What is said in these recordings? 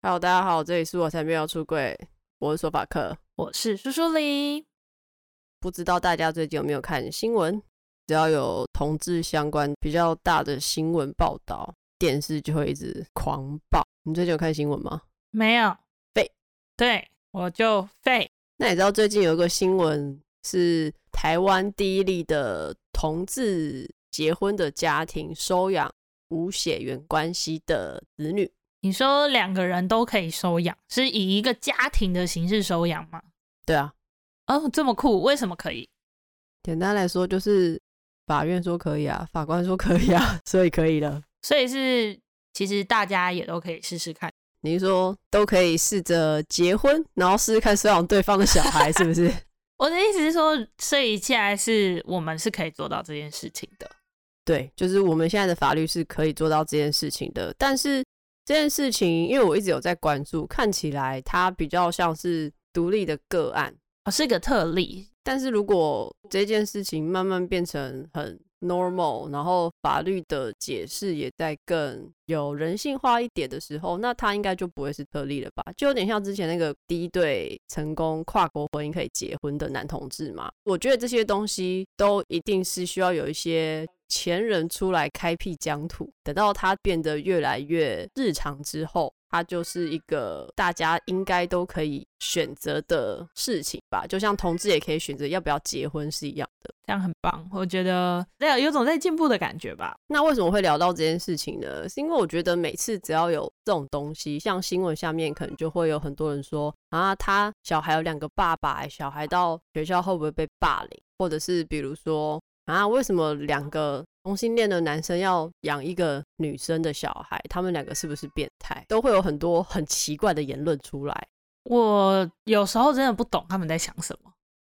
Hello，大家好，这里是我才没有出柜，我是说法克，我是苏苏里。不知道大家最近有没有看新闻？只要有同志相关比较大的新闻报道，电视就会一直狂爆。你最近有看新闻吗？没有，废。对，我就废。那你知道最近有一个新闻是台湾第一例的同志结婚的家庭收养无血缘关系的子女？你说两个人都可以收养，是以一个家庭的形式收养吗？对啊。哦，这么酷，为什么可以？简单来说，就是法院说可以啊，法官说可以啊，所以可以了。所以是，其实大家也都可以试试看。你是说都可以试着结婚，然后试试看收养对方的小孩，是不是？我的意思是说，所以现在是我们是可以做到这件事情的。对，就是我们现在的法律是可以做到这件事情的，但是。这件事情，因为我一直有在关注，看起来它比较像是独立的个案，哦，是个特例。但是如果这件事情慢慢变成很 normal，然后法律的解释也在更有人性化一点的时候，那它应该就不会是特例了吧？就有点像之前那个第一对成功跨国婚姻可以结婚的男同志嘛。我觉得这些东西都一定是需要有一些。前人出来开辟疆土，等到它变得越来越日常之后，它就是一个大家应该都可以选择的事情吧。就像同志也可以选择要不要结婚是一样的，这样很棒。我觉得对，有种在进步的感觉吧。那为什么会聊到这件事情呢？是因为我觉得每次只要有这种东西，像新闻下面可能就会有很多人说啊，他小孩有两个爸爸，小孩到学校会不会被霸凌，或者是比如说。啊，为什么两个同性恋的男生要养一个女生的小孩？他们两个是不是变态？都会有很多很奇怪的言论出来。我有时候真的不懂他们在想什么，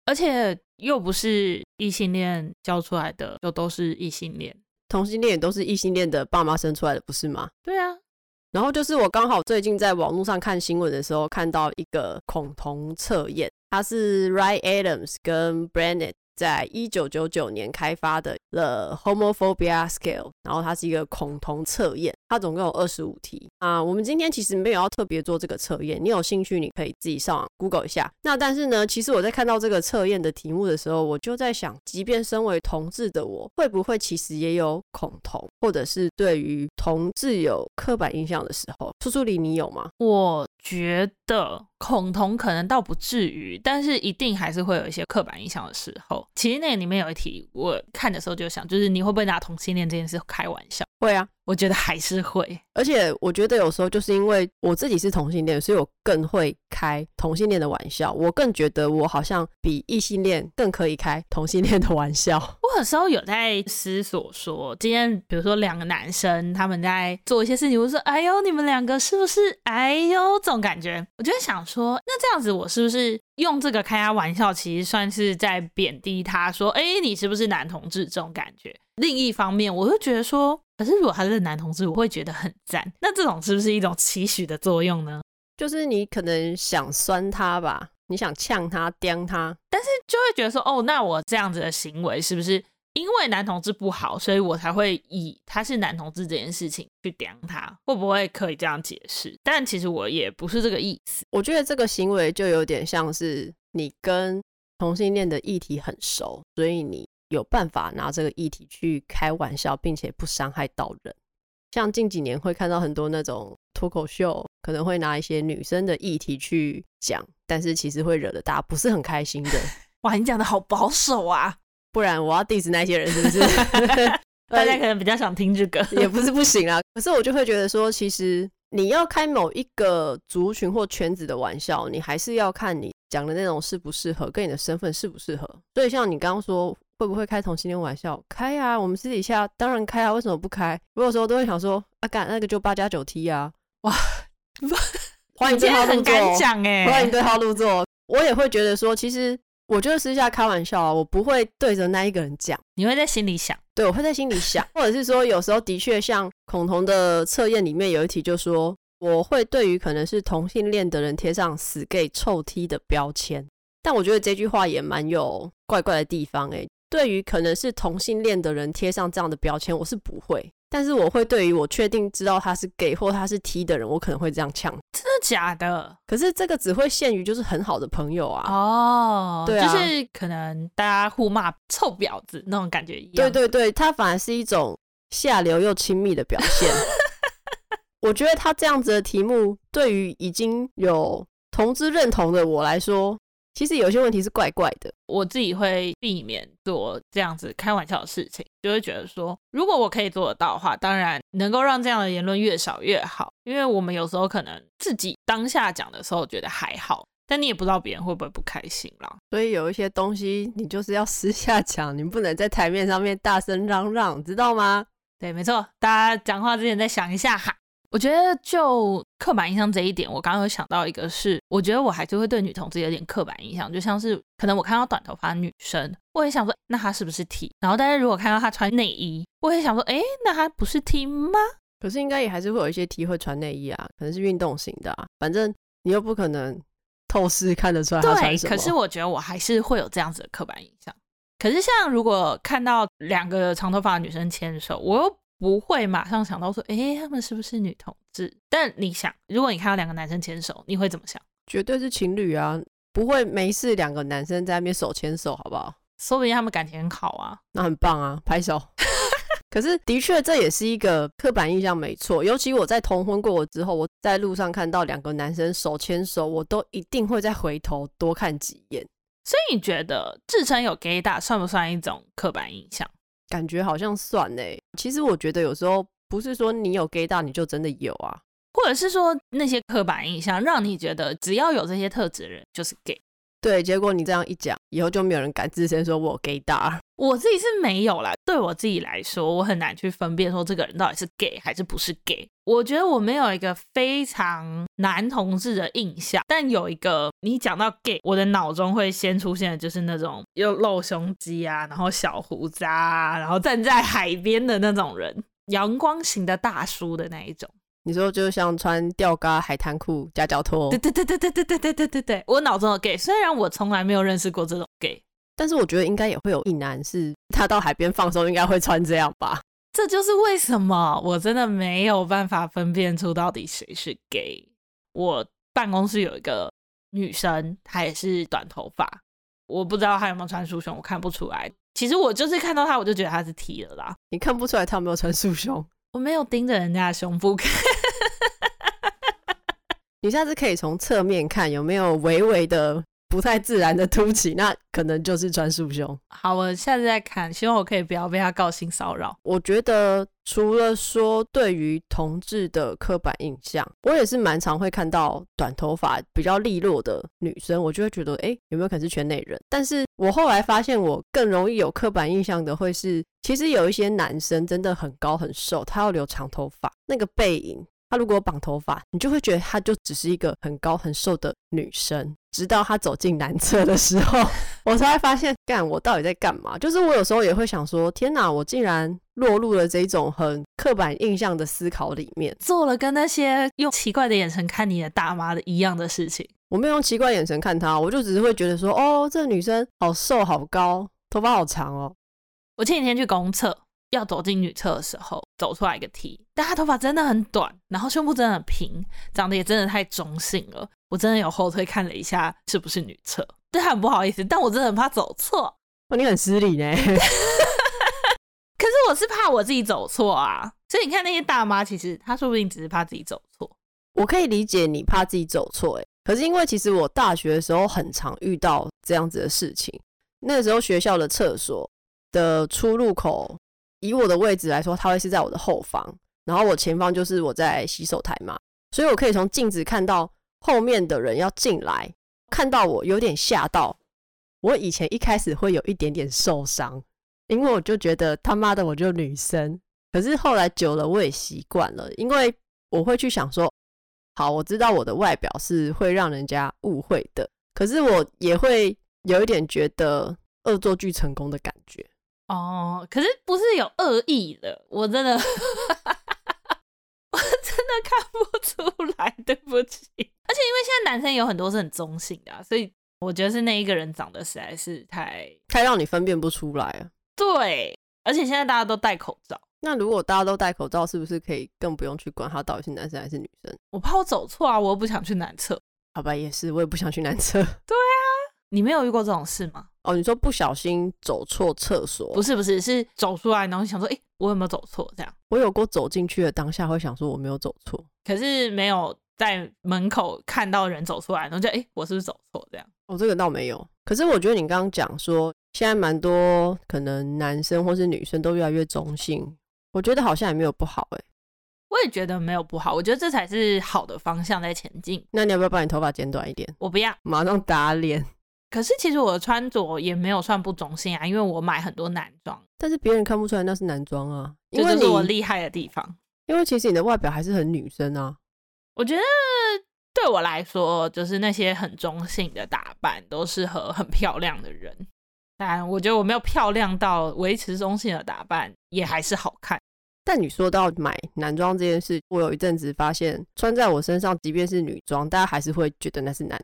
而且又不是异性恋教出来的，又都是异性恋，同性恋也都是异性恋的爸妈生出来的，不是吗？对啊。然后就是我刚好最近在网络上看新闻的时候，看到一个恐同测验，它是 Ryan Adams 跟 Bennett。在一九九九年开发的 The Homophobia Scale，然后它是一个恐同测验，它总共有二十五题啊。我们今天其实没有要特别做这个测验，你有兴趣你可以自己上网 Google 一下。那但是呢，其实我在看到这个测验的题目的时候，我就在想，即便身为同志的我，会不会其实也有恐同，或者是对于同志有刻板印象的时候？苏苏里，你有吗？我觉得。恐同可能倒不至于，但是一定还是会有一些刻板印象的时候。其实那里面有一题，我看的时候就想，就是你会不会拿同性恋这件事开玩笑？会啊，我觉得还是会。而且我觉得有时候就是因为我自己是同性恋，所以我更会开同性恋的玩笑。我更觉得我好像比异性恋更可以开同性恋的玩笑。我有时候有在思索说，今天比如说两个男生他们在做一些事情，我说：“哎呦，你们两个是不是？”哎呦，这种感觉，我就想说，那这样子我是不是用这个开他玩笑，其实算是在贬低他，说：“哎，你是不是男同志？”这种感觉。另一方面，我就觉得说，可是如果他是男同志，我会觉得很赞。那这种是不是一种期许的作用呢？就是你可能想酸他吧，你想呛他、刁他，但是就会觉得说，哦，那我这样子的行为是不是因为男同志不好，所以我才会以他是男同志这件事情去刁他？会不会可以这样解释？但其实我也不是这个意思。我觉得这个行为就有点像是你跟同性恋的议题很熟，所以你。有办法拿这个议题去开玩笑，并且不伤害到人。像近几年会看到很多那种脱口秀，可能会拿一些女生的议题去讲，但是其实会惹得大家不是很开心的。哇，你讲的好保守啊！不然我要 diss 那些人是不是？大家可能比较想听这个，也不是不行啊。可是我就会觉得说，其实你要开某一个族群或圈子的玩笑，你还是要看你讲的内容适不适合，跟你的身份适不适合。所以像你刚刚说。会不会开同性恋玩笑？开啊！我们私底下当然开啊，为什么不开？我有时候都会想说，啊干那个就八加九 T 啊！哇，欢迎对号入座，欢迎对号入座。我也会觉得说，其实我就是私下开玩笑啊，我不会对着那一个人讲。你会在心里想？对，我会在心里想，或者是说，有时候的确像孔同的测验里面有一题就说，我会对于可能是同性恋的人贴上死 gay 臭 T 的标签。但我觉得这句话也蛮有怪怪的地方哎、欸。对于可能是同性恋的人贴上这样的标签，我是不会。但是我会对于我确定知道他是 gay 或他是 T 的人，我可能会这样呛。真的假的？可是这个只会限于就是很好的朋友啊。哦，对啊，就是可能大家互骂臭婊子那种感觉一样。对对对，他反而是一种下流又亲密的表现。我觉得他这样子的题目，对于已经有同志认同的我来说，其实有些问题是怪怪的。我自己会避免做这样子开玩笑的事情，就会觉得说，如果我可以做得到的话，当然能够让这样的言论越少越好。因为我们有时候可能自己当下讲的时候觉得还好，但你也不知道别人会不会不开心啦。所以有一些东西你就是要私下讲，你不能在台面上面大声嚷嚷，知道吗？对，没错，大家讲话之前再想一下哈。我觉得就刻板印象这一点，我刚刚有想到一个是，我觉得我还是会对女同志有点刻板印象，就像是可能我看到短头发女生，我也想说，那她是不是 T？然后但是如果看到她穿内衣，我也想说，哎，那她不是 T 吗？可是应该也还是会有一些 T 会穿内衣啊，可能是运动型的啊，反正你又不可能 透视看得出来她穿什么。对，可是我觉得我还是会有这样子的刻板印象。可是像如果看到两个长头发的女生牵手，我又。不会马上想到说，哎，他们是不是女同志？但你想，如果你看到两个男生牵手，你会怎么想？绝对是情侣啊，不会没事两个男生在那边手牵手，好不好？说不定他们感情很好啊，那很棒啊，拍手。可是的确这也是一个刻板印象，没错。尤其我在同婚过之后，我在路上看到两个男生手牵手，我都一定会再回头多看几眼。所以你觉得自称有 gaydar 算不算一种刻板印象？感觉好像算嘞，其实我觉得有时候不是说你有 gaydar 你就真的有啊，或者是说那些刻板印象让你觉得只要有这些特质的人就是 gay。对，结果你这样一讲，以后就没有人敢自称说我 gaydar。我自己是没有啦，对我自己来说，我很难去分辨说这个人到底是 gay 还是不是 gay。我觉得我没有一个非常男同志的印象，但有一个你讲到 gay，我的脑中会先出现的就是那种又露胸肌啊，然后小胡子啊，然后站在海边的那种人，阳光型的大叔的那一种。你说就像穿吊嘎海滩裤夹脚拖，对对对对对对对对对对对，我脑中的 gay，虽然我从来没有认识过这种 gay，但是我觉得应该也会有一男是他到海边放松，应该会穿这样吧。这就是为什么我真的没有办法分辨出到底谁是 gay。我办公室有一个女生，她也是短头发，我不知道她有没有穿束胸，我看不出来。其实我就是看到她，我就觉得她是 T 了啦。你看不出来她有没有穿束胸？我没有盯着人家的胸部看，你下次可以从侧面看有没有微微的不太自然的凸起，那可能就是穿束胸。好，我下次再看，希望我可以不要被他告性骚扰。我觉得除了说对于同志的刻板印象，我也是蛮常会看到短头发比较利落的女生，我就会觉得，哎，有没有可能是圈内人？但是我后来发现，我更容易有刻板印象的会是，其实有一些男生真的很高很瘦，他要留长头发，那个背影。他如果绑头发，你就会觉得她就只是一个很高很瘦的女生。直到她走进男厕的时候，我才会发现，干我到底在干嘛？就是我有时候也会想说，天哪，我竟然落入了这种很刻板印象的思考里面，做了跟那些用奇怪的眼神看你的大妈的一样的事情。我没有用奇怪眼神看她，我就只是会觉得说，哦，这个女生好瘦好高，头发好长哦。我前几天去公厕。要走进女厕的时候，走出来一个 T，但他头发真的很短，然后胸部真的很平，长得也真的太中性了。我真的有后退看了一下，是不是女厕？对他很不好意思，但我真的很怕走错。哦，你很失礼呢。可是我是怕我自己走错啊，所以你看那些大妈，其实她说不定只是怕自己走错。我可以理解你怕自己走错，哎，可是因为其实我大学的时候很常遇到这样子的事情。那个时候学校的厕所的出入口。以我的位置来说，它会是在我的后方，然后我前方就是我在洗手台嘛，所以我可以从镜子看到后面的人要进来，看到我有点吓到。我以前一开始会有一点点受伤，因为我就觉得他妈的我就女生，可是后来久了我也习惯了，因为我会去想说，好，我知道我的外表是会让人家误会的，可是我也会有一点觉得恶作剧成功的感觉。哦，可是不是有恶意的，我真的，我真的看不出来，对不起。而且因为现在男生有很多是很中性的啊，所以我觉得是那一个人长得实在是太太让你分辨不出来啊。对，而且现在大家都戴口罩，那如果大家都戴口罩，是不是可以更不用去管他到底是男生还是女生？我怕我走错啊，我又不想去男厕。好吧，也是，我也不想去男厕。对啊，你没有遇过这种事吗？哦，你说不小心走错厕所？不是不是，是走出来然后想说，哎、欸，我有没有走错？这样。我有过走进去的当下会想说我没有走错，可是没有在门口看到人走出来，然后就哎、欸，我是不是走错？这样。哦，这个倒没有。可是我觉得你刚刚讲说，现在蛮多可能男生或是女生都越来越中性，我觉得好像也没有不好哎。我也觉得没有不好，我觉得这才是好的方向在前进。那你要不要把你头发剪短一点？我不要，马上打脸。可是其实我的穿着也没有算不中性啊，因为我买很多男装，但是别人看不出来那是男装啊，这就是我厉害的地方。因为其实你的外表还是很女生啊。我觉得对我来说，就是那些很中性的打扮都适合很漂亮的人。但我觉得我没有漂亮到维持中性的打扮，也还是好看。但你说到买男装这件事，我有一阵子发现穿在我身上，即便是女装，大家还是会觉得那是男装。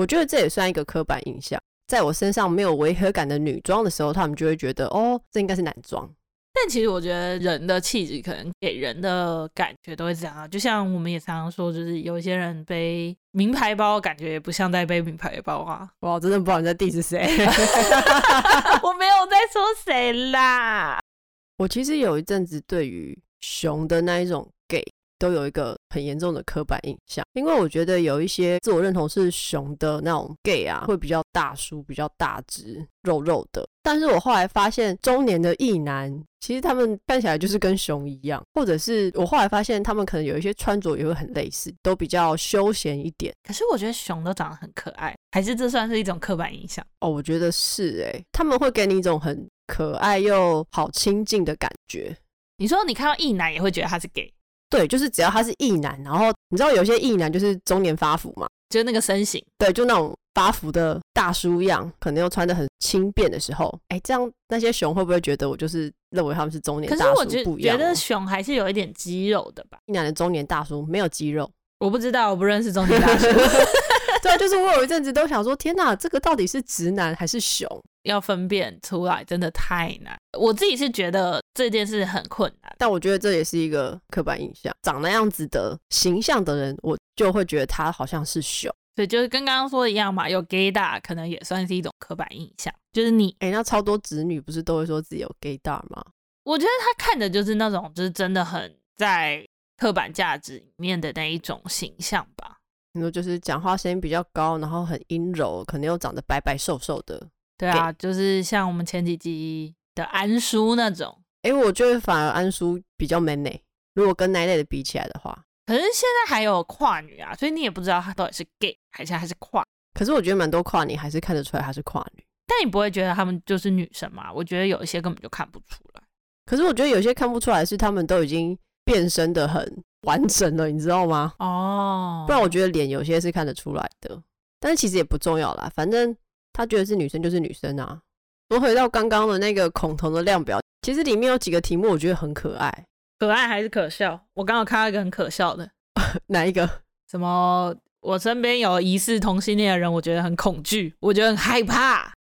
我觉得这也算一个刻板印象，在我身上没有违和感的女装的时候，他们就会觉得哦，这应该是男装。但其实我觉得人的气质可能给人的感觉都会这样啊，就像我们也常常说，就是有一些人背名牌包，感觉也不像在背名牌包啊。哇，真的不知道你在 diss 谁？我没有在说谁啦。我其实有一阵子对于熊的那一种 gay 都有一个很严重的刻板印象，因为我觉得有一些自我认同是熊的那种 gay 啊，会比较大叔、比较大只、肉肉的。但是我后来发现，中年的异男其实他们看起来就是跟熊一样，或者是我后来发现他们可能有一些穿着也会很类似，都比较休闲一点。可是我觉得熊都长得很可爱，还是这算是一种刻板印象？哦，我觉得是哎，他们会给你一种很。可爱又好亲近的感觉。你说你看到异男也会觉得他是 gay？对，就是只要他是异男，然后你知道有些异男就是中年发福嘛，就是那个身形，对，就那种发福的大叔样，可能又穿的很轻便的时候，哎，这样那些熊会不会觉得我就是认为他们是中年大叔？可是我觉得觉得熊还是有一点肌肉的吧？异男的中年大叔没有肌肉，我不知道，我不认识中年大叔。对，就是我有一阵子都想说，天哪，这个到底是直男还是熊？要分辨出来真的太难。我自己是觉得这件事很困难，但我觉得这也是一个刻板印象。长那样子的形象的人，我就会觉得他好像是熊。所以就是跟刚刚说的一样嘛，有 gaydar 可能也算是一种刻板印象。就是你，哎、欸，那超多直女不是都会说自己有 gaydar 吗？我觉得他看的就是那种，就是真的很在刻板价值里面的那一种形象吧。你说就是讲话声音比较高，然后很阴柔，可能又长得白白瘦瘦的。对啊，就是像我们前几集的安叔那种。哎，我觉得反而安叔比较 man 呢。如果跟那类的比起来的话，可是现在还有跨女啊，所以你也不知道她到底是 gay 还是还是跨。可是我觉得蛮多跨女还是看得出来她是跨女。但你不会觉得她们就是女生吗？我觉得有一些根本就看不出来。可是我觉得有些看不出来是他们都已经变身的很。完整了，你知道吗？哦，oh. 不然我觉得脸有些是看得出来的，但是其实也不重要啦。反正他觉得是女生就是女生啊。我回到刚刚的那个恐同的量表，其实里面有几个题目我觉得很可爱，可爱还是可笑？我刚好看到一个很可笑的，哪一个？什么？我身边有疑似同性恋的人，我觉得很恐惧，我觉得很害怕，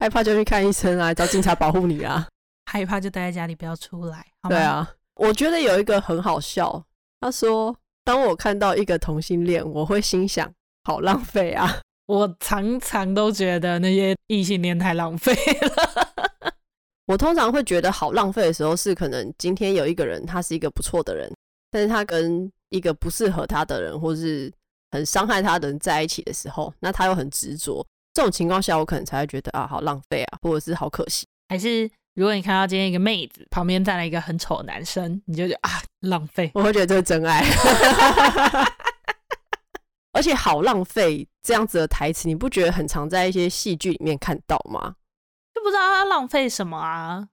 害怕就去看医生啊，找警察保护你啊，害怕就待在家里不要出来。对啊，我觉得有一个很好笑。他说：“当我看到一个同性恋，我会心想，好浪费啊！我常常都觉得那些异性恋太浪费了。我通常会觉得好浪费的时候，是可能今天有一个人，他是一个不错的人，但是他跟一个不适合他的人，或是很伤害他的人在一起的时候，那他又很执着。这种情况下，我可能才会觉得啊，好浪费啊，或者是好可惜，还是。”如果你看到今天一个妹子旁边站了一个很丑的男生，你就觉得啊，浪费。我会觉得这是真爱，而且好浪费这样子的台词，你不觉得很常在一些戏剧里面看到吗？就不知道他浪费什么啊？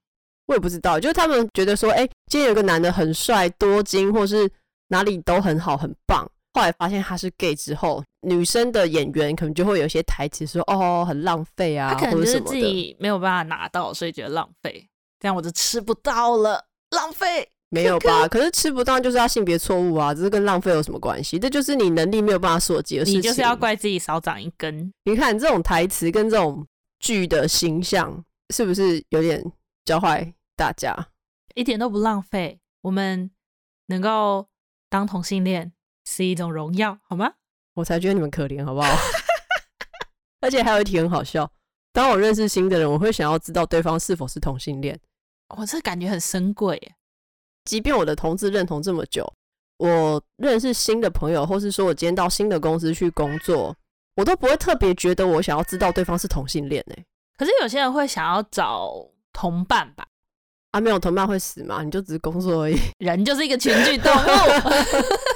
我也不知道，就是他们觉得说，哎、欸，今天有个男的很帅、多金，或是哪里都很好、很棒。后来发现他是 gay 之后，女生的演员可能就会有些台词说：“哦，很浪费啊。”他可能就是自己没有办法拿到，所以觉得浪费。这样我就吃不到了，浪费没有吧？可是吃不到就是要性别错误啊，这是跟浪费有什么关系？这就是你能力没有办法所及的事情。你就是要怪自己少长一根。你看这种台词跟这种剧的形象，是不是有点教坏大家？一点都不浪费。我们能够当同性恋是一种荣耀，好吗？我才觉得你们可怜，好不好？而且还有一题很好笑，当我认识新的人，我会想要知道对方是否是同性恋。我这感觉很深贵耶。即便我的同志认同这么久，我认识新的朋友，或是说我今天到新的公司去工作，我都不会特别觉得我想要知道对方是同性恋呢。可是有些人会想要找同伴吧？啊，没有同伴会死吗？你就只是工作而已。人就是一个群居动物。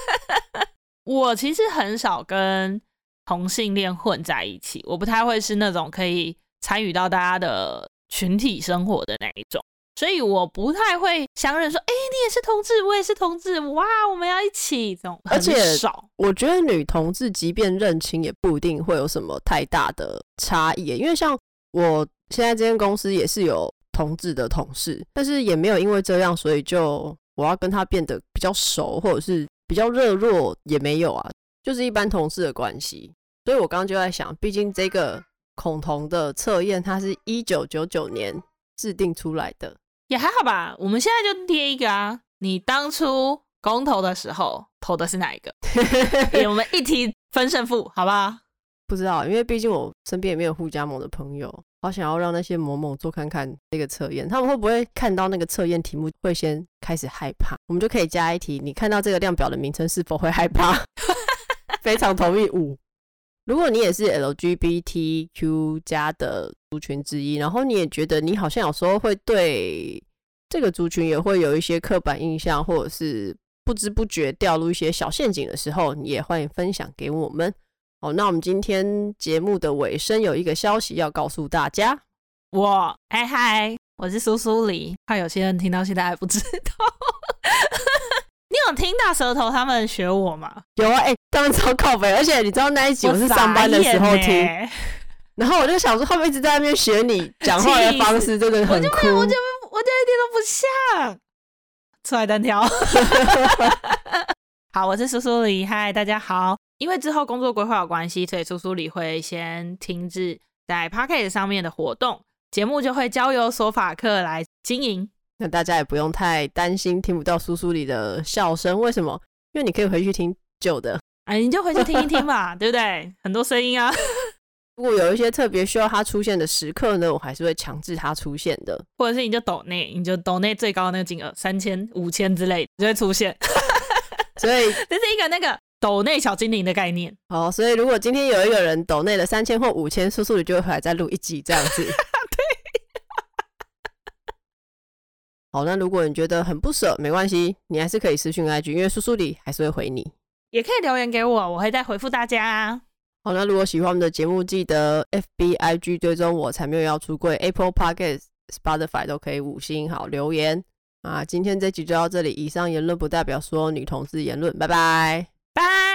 我其实很少跟同性恋混在一起，我不太会是那种可以参与到大家的群体生活的那一种。所以我不太会相认说，哎、欸，你也是同志，我也是同志，哇，我们要一起这种。而且少，我觉得女同志即便认亲，也不一定会有什么太大的差异。因为像我现在这间公司也是有同志的同事，但是也没有因为这样，所以就我要跟他变得比较熟，或者是比较热络，也没有啊，就是一般同事的关系。所以我刚刚就在想，毕竟这个恐同的测验，它是一九九九年制定出来的。也还好吧，我们现在就贴一个啊。你当初公投的时候投的是哪一个？给我们一题分胜负，好不好？不知道，因为毕竟我身边也没有互加盟的朋友，好想要让那些某某做看看那个测验，他们会不会看到那个测验题目会先开始害怕？我们就可以加一题，你看到这个量表的名称是否会害怕？非常同意五。如果你也是 LGBTQ 加的族群之一，然后你也觉得你好像有时候会对这个族群也会有一些刻板印象，或者是不知不觉掉入一些小陷阱的时候，你也欢迎分享给我们。好，那我们今天节目的尾声有一个消息要告诉大家，我嗨嗨，我是苏苏里，怕有些人听到现在还不知道。你有听大舌头他们学我吗？有啊，哎、欸，他们超靠北，而且你知道那一集我是上班的时候听，然后我就想说，他们一直在那边学你讲话的方式，真的很酷。我就我就一点都不像，出来单挑。好，我是苏苏里，嗨，大家好。因为之后工作规划有关系，所以苏苏里会先停止在 p o c k e t 上面的活动，节目就会交由索法克来经营。那大家也不用太担心听不到苏苏里的笑声，为什么？因为你可以回去听旧的，哎，你就回去听一听吧，对不对？很多声音啊。如果有一些特别需要他出现的时刻呢，我还是会强制他出现的。或者是你就抖内，你就抖内最高的那个金额三千、五千之类就会出现。所以 这是一个那个抖内小精灵的概念。好，所以如果今天有一个人抖内了三千或五千，叔叔里就会回来再录一集这样子。好，那如果你觉得很不舍，没关系，你还是可以私讯 IG，因为叔叔里还是会回你，也可以留言给我，我会再回复大家。好，那如果喜欢我们的节目，记得 FB IG 追踪我，才没有要出柜，Apple Podcast、Spotify 都可以五星好留言啊，今天这集就到这里，以上言论不代表所有女同志言论，拜拜拜。